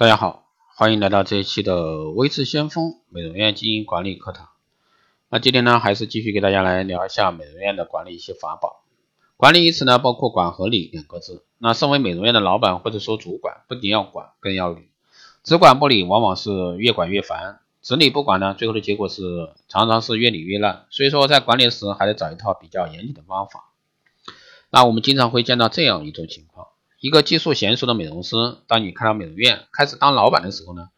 大家好，欢迎来到这一期的微智先锋美容院经营管理课堂。那今天呢，还是继续给大家来聊一下美容院的管理一些法宝。管理一词呢，包括管和理两个字。那身为美容院的老板或者说主管，不仅要管，更要理。只管不理，往往是越管越烦；只理不管呢，最后的结果是常常是越理越烂。所以说，在管理时还得找一套比较严谨的方法。那我们经常会见到这样一种情况。一个技术娴熟的美容师，当你开到美容院开始当老板的时候呢，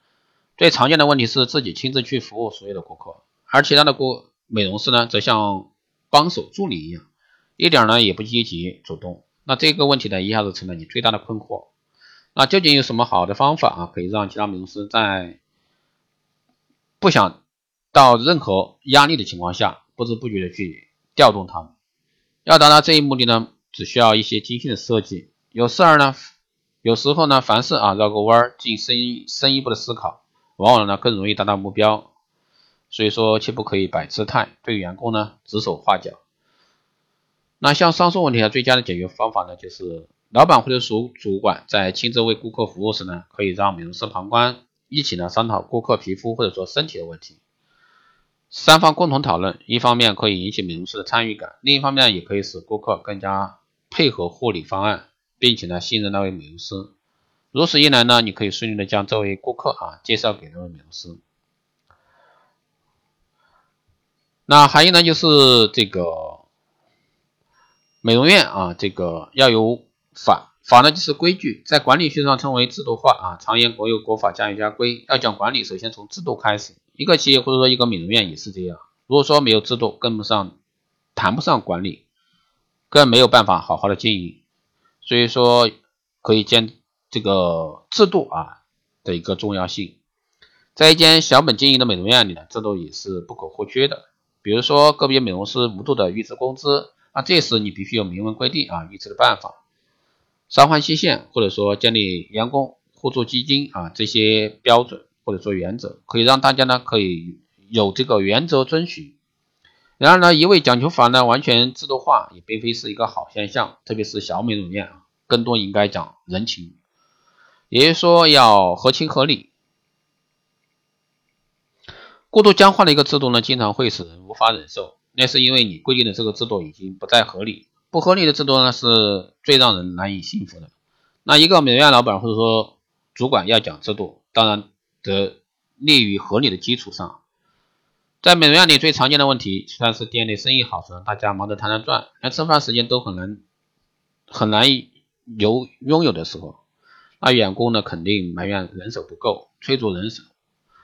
最常见的问题是自己亲自去服务所有的顾客，而其他的顾美容师呢，则像帮手助理一样，一点呢也不积极主动。那这个问题呢，一下子成了你最大的困惑。那究竟有什么好的方法啊，可以让其他美容师在不想到任何压力的情况下，不知不觉的去调动他们？要达到这一目的呢，只需要一些精心的设计。有事儿呢，有时候呢，凡事啊绕个弯儿，进深深一步的思考，往往呢更容易达到目标。所以说，切不可以摆姿态，对员工呢指手画脚。那像上述问题的最佳的解决方法呢，就是老板或者属主管在亲自为顾客服务时呢，可以让美容师旁观，一起呢商讨顾客皮肤或者说身体的问题，三方共同讨论，一方面可以引起美容师的参与感，另一方面也可以使顾客更加配合护理方案。并且呢，信任那位美容师，如此一来呢，你可以顺利的将这位顾客啊介绍给那位美容师。那还有呢，就是这个美容院啊，这个要有法，法呢就是规矩，在管理学上称为制度化啊。常言国有国法，家有家规。要讲管理，首先从制度开始。一个企业或者说一个美容院也是这样。如果说没有制度，跟不上，谈不上管理，更没有办法好好的经营。所以说，可以见这个制度啊的一个重要性，在一间小本经营的美容院里呢，制度也是不可或缺的。比如说，个别美容师无度的预支工资，那这时你必须有明文规定啊预支的办法，偿还期限，或者说建立员工互助基金啊这些标准或者说原则，可以让大家呢可以有这个原则遵循。然而呢，一味讲求法呢，完全制度化也并非是一个好现象，特别是小美容院啊，更多应该讲人情，也就是说要合情合理。过度僵化的一个制度呢，经常会使人无法忍受，那是因为你规定的这个制度已经不再合理，不合理的制度呢，是最让人难以信服的。那一个美容院老板或者说主管要讲制度，当然得立于合理的基础上。在美容院里最常见的问题，算是店内生意好时，大家忙得团团转，连吃饭时间都很难很难以有拥有的时候，那员工呢肯定埋怨人手不够，催促人手，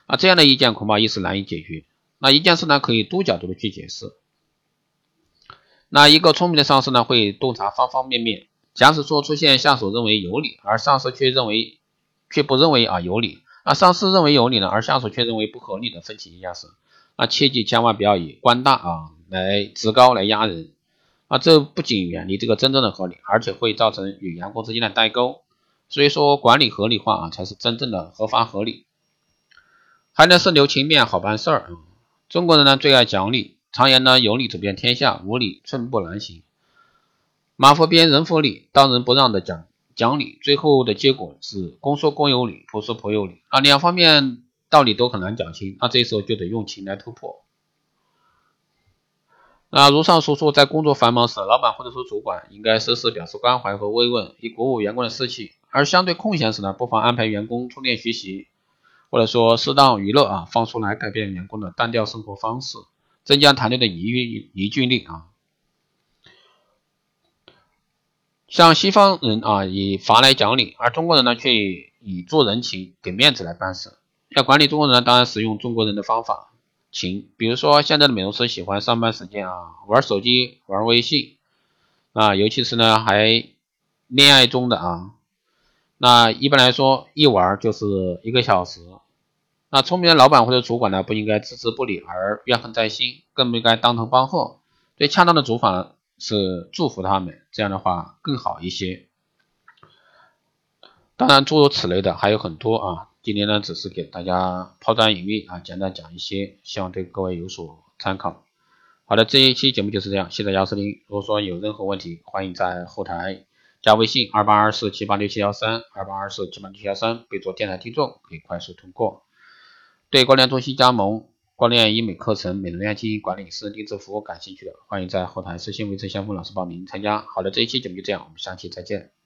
那这样的意见恐怕一时难以解决。那一件事呢可以多角度的去解释。那一个聪明的上司呢会洞察方方面面，假使说出现下属认为有理，而上司却认为却不认为啊有理，那上司认为有理呢，而下属却认为不合理的分歧一件事。那切记千万不要以官大啊来职高来压人，啊这不仅远离这个真正的合理，而且会造成与员工之间的代沟。所以说管理合理化啊才是真正的合法合理。还能是留情面好办事儿。中国人呢最爱讲理，常言呢有理走遍天下，无理寸步难行。马夫鞭人弗理，当仁不让的讲讲理，最后的结果是公说公有理，婆说婆有理啊两方面。道理都很难讲清，那这时候就得用情来突破。那如上所述，在工作繁忙时，老板或者说主管应该时时表示关怀和慰问，以鼓舞员工的士气；而相对空闲时呢，不妨安排员工充电学习，或者说适当娱乐啊，放松来改变员工的单调生活方式，增加团队的凝聚凝聚力啊。像西方人啊，以罚来讲理，而中国人呢，却以做人情、给面子来办事。要管理中国人呢，当然使用中国人的方法，情比如说现在的美容师喜欢上班时间啊玩手机、玩微信啊，尤其是呢还恋爱中的啊，那一般来说一玩就是一个小时。那聪明的老板或者主管呢，不应该置之不理而怨恨在心，更不应该当头棒喝。最恰当的做法是祝福他们，这样的话更好一些。当然，诸如此类的还有很多啊。今天呢，只是给大家抛砖引玉啊，简单讲一些，希望对各位有所参考。好的，这一期节目就是这样，谢谢大家收听。如果说有任何问题，欢迎在后台加微信二八二四七八六七幺三二八二四七八六七幺三，备注电台听众，可以快速通过。对光联中心加盟、光联医美课程、美容院经营管理、私人定制服务感兴趣的，欢迎在后台私信维持先锋老师报名参加。好的，这一期节目就这样，我们下期再见。